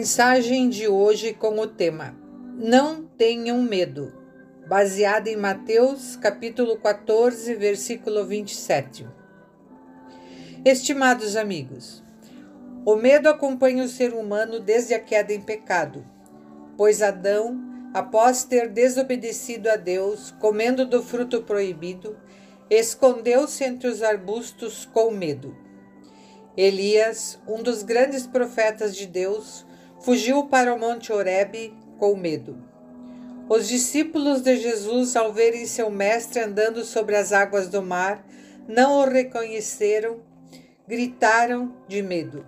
Mensagem de hoje com o tema Não tenham medo, baseada em Mateus, capítulo 14, versículo 27. Estimados amigos, o medo acompanha o ser humano desde a queda em pecado, pois Adão, após ter desobedecido a Deus, comendo do fruto proibido, escondeu-se entre os arbustos com medo. Elias, um dos grandes profetas de Deus, fugiu para o Monte Horebe com medo. Os discípulos de Jesus, ao verem seu mestre andando sobre as águas do mar, não o reconheceram, gritaram de medo.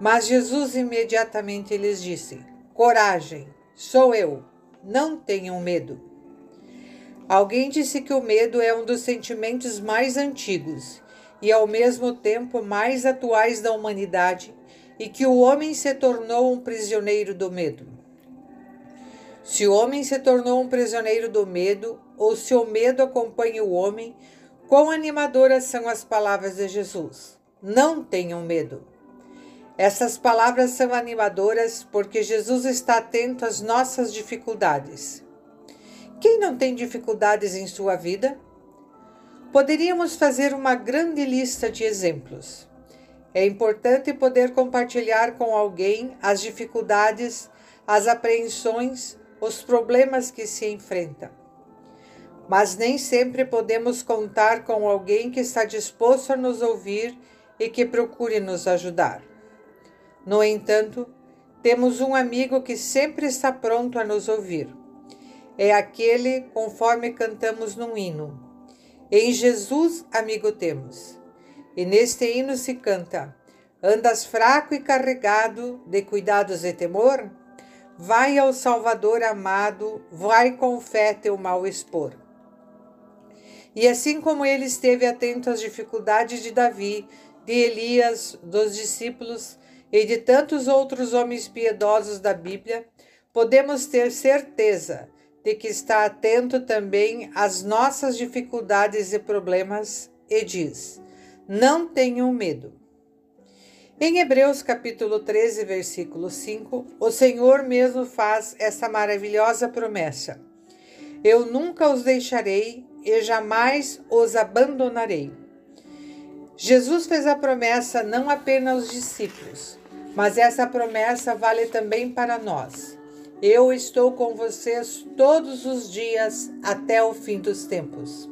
Mas Jesus imediatamente lhes disse: Coragem, sou eu, não tenham medo. Alguém disse que o medo é um dos sentimentos mais antigos e, ao mesmo tempo, mais atuais da humanidade e que o homem se tornou um prisioneiro do medo. Se o homem se tornou um prisioneiro do medo, ou se o medo acompanha o homem, quão animadoras são as palavras de Jesus. Não tenham medo. Essas palavras são animadoras porque Jesus está atento às nossas dificuldades. Quem não tem dificuldades em sua vida? Poderíamos fazer uma grande lista de exemplos. É importante poder compartilhar com alguém as dificuldades, as apreensões, os problemas que se enfrenta. Mas nem sempre podemos contar com alguém que está disposto a nos ouvir e que procure nos ajudar. No entanto, temos um amigo que sempre está pronto a nos ouvir. É aquele conforme cantamos num hino. Em Jesus, amigo temos. E neste hino se canta: Andas fraco e carregado de cuidados e temor? Vai ao Salvador amado, vai com fé teu mal expor. E assim como ele esteve atento às dificuldades de Davi, de Elias, dos discípulos e de tantos outros homens piedosos da Bíblia, podemos ter certeza de que está atento também às nossas dificuldades e problemas e diz: não tenham medo. Em Hebreus capítulo 13, versículo 5, o Senhor mesmo faz essa maravilhosa promessa: Eu nunca os deixarei e jamais os abandonarei. Jesus fez a promessa não apenas aos discípulos, mas essa promessa vale também para nós. Eu estou com vocês todos os dias até o fim dos tempos.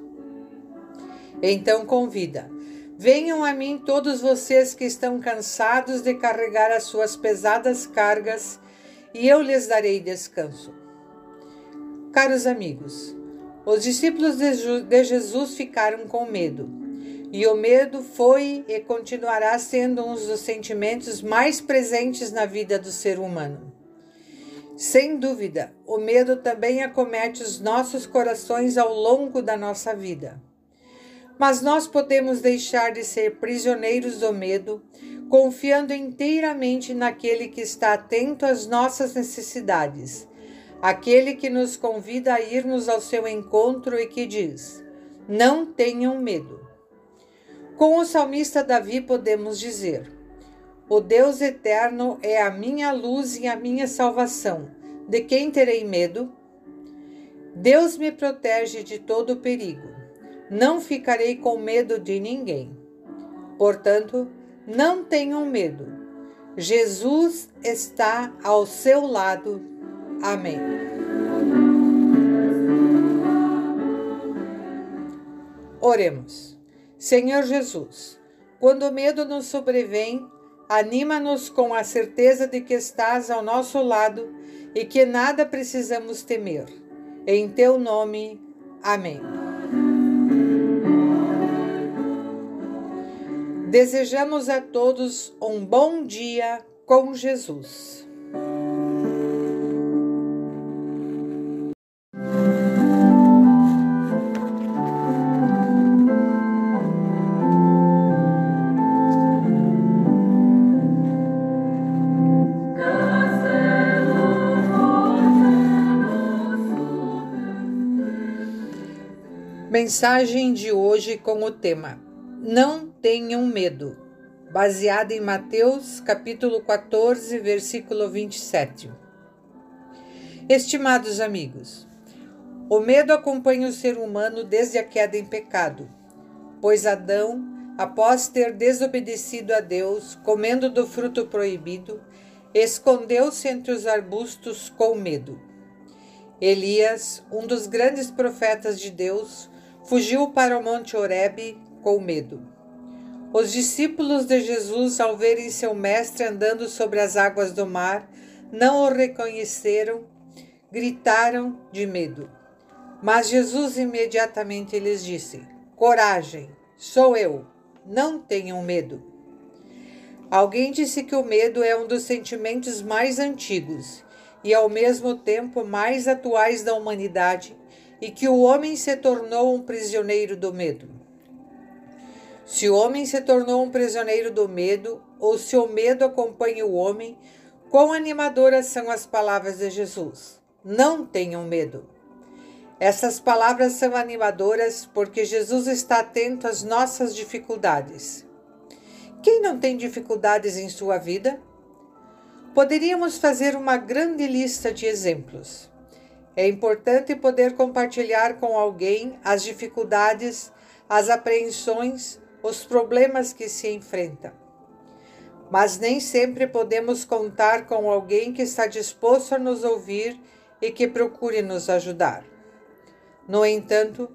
Então convida Venham a mim todos vocês que estão cansados de carregar as suas pesadas cargas, e eu lhes darei descanso. Caros amigos, os discípulos de Jesus ficaram com medo, e o medo foi e continuará sendo um dos sentimentos mais presentes na vida do ser humano. Sem dúvida, o medo também acomete os nossos corações ao longo da nossa vida. Mas nós podemos deixar de ser prisioneiros do medo, confiando inteiramente naquele que está atento às nossas necessidades, aquele que nos convida a irmos ao seu encontro e que diz: Não tenham medo. Com o salmista Davi podemos dizer: O Deus eterno é a minha luz e a minha salvação. De quem terei medo? Deus me protege de todo perigo não ficarei com medo de ninguém. Portanto, não tenham medo. Jesus está ao seu lado. Amém. Oremos. Senhor Jesus, quando o medo nos sobrevém, anima-nos com a certeza de que estás ao nosso lado e que nada precisamos temer. Em teu nome. Amém. Desejamos a todos um bom dia com Jesus. Mensagem de hoje com o tema não tenham medo. baseada em Mateus, capítulo 14, versículo 27. Estimados amigos, o medo acompanha o ser humano desde a queda em pecado, pois Adão, após ter desobedecido a Deus, comendo do fruto proibido, escondeu-se entre os arbustos com medo. Elias, um dos grandes profetas de Deus, fugiu para o Monte Horebe com medo. Os discípulos de Jesus, ao verem seu mestre andando sobre as águas do mar, não o reconheceram, gritaram de medo. Mas Jesus imediatamente lhes disse: Coragem, sou eu, não tenham medo. Alguém disse que o medo é um dos sentimentos mais antigos e ao mesmo tempo mais atuais da humanidade e que o homem se tornou um prisioneiro do medo. Se o homem se tornou um prisioneiro do medo, ou se o medo acompanha o homem, quão animadoras são as palavras de Jesus. Não tenham medo. Essas palavras são animadoras porque Jesus está atento às nossas dificuldades. Quem não tem dificuldades em sua vida? Poderíamos fazer uma grande lista de exemplos. É importante poder compartilhar com alguém as dificuldades, as apreensões, os problemas que se enfrenta. Mas nem sempre podemos contar com alguém que está disposto a nos ouvir e que procure nos ajudar. No entanto,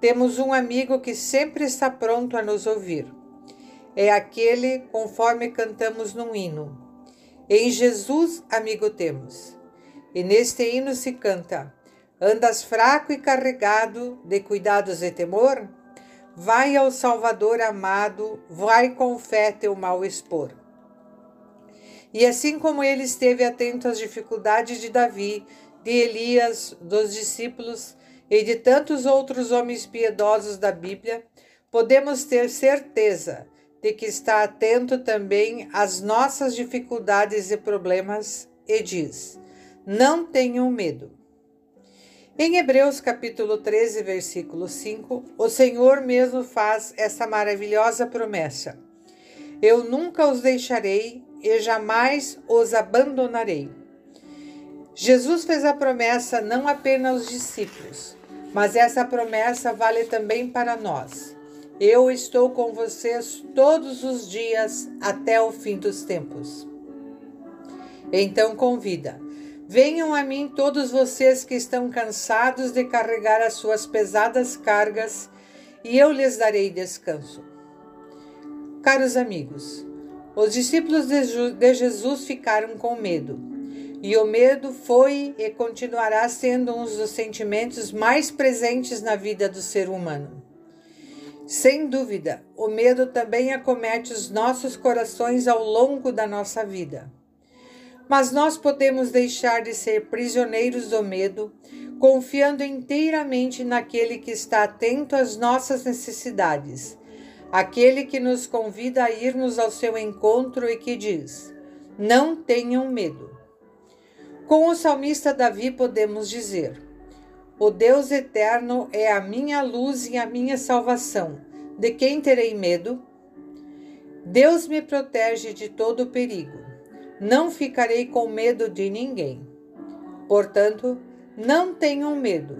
temos um amigo que sempre está pronto a nos ouvir. É aquele conforme cantamos num hino. Em Jesus, amigo temos. E neste hino se canta: Andas fraco e carregado de cuidados e temor? Vai ao Salvador amado, vai com fé teu mal expor. E assim como ele esteve atento às dificuldades de Davi, de Elias, dos discípulos e de tantos outros homens piedosos da Bíblia, podemos ter certeza de que está atento também às nossas dificuldades e problemas e diz: Não tenham medo. Em Hebreus capítulo 13, versículo 5, o Senhor mesmo faz essa maravilhosa promessa: Eu nunca os deixarei e jamais os abandonarei. Jesus fez a promessa não apenas aos discípulos, mas essa promessa vale também para nós. Eu estou com vocês todos os dias até o fim dos tempos. Então convida Venham a mim todos vocês que estão cansados de carregar as suas pesadas cargas, e eu lhes darei descanso. Caros amigos, os discípulos de Jesus ficaram com medo, e o medo foi e continuará sendo um dos sentimentos mais presentes na vida do ser humano. Sem dúvida, o medo também acomete os nossos corações ao longo da nossa vida. Mas nós podemos deixar de ser prisioneiros do medo, confiando inteiramente naquele que está atento às nossas necessidades, aquele que nos convida a irmos ao seu encontro e que diz: Não tenham medo. Com o salmista Davi podemos dizer: O Deus eterno é a minha luz e a minha salvação. De quem terei medo? Deus me protege de todo perigo não ficarei com medo de ninguém. Portanto, não tenham medo.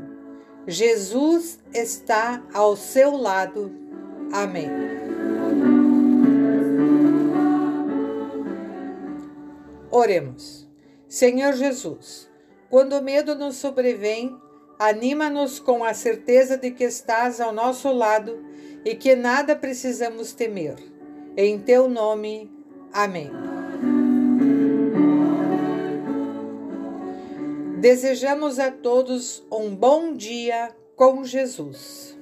Jesus está ao seu lado. Amém. Oremos. Senhor Jesus, quando o medo nos sobrevém, anima-nos com a certeza de que estás ao nosso lado e que nada precisamos temer. Em teu nome. Amém. Desejamos a todos um bom dia com Jesus.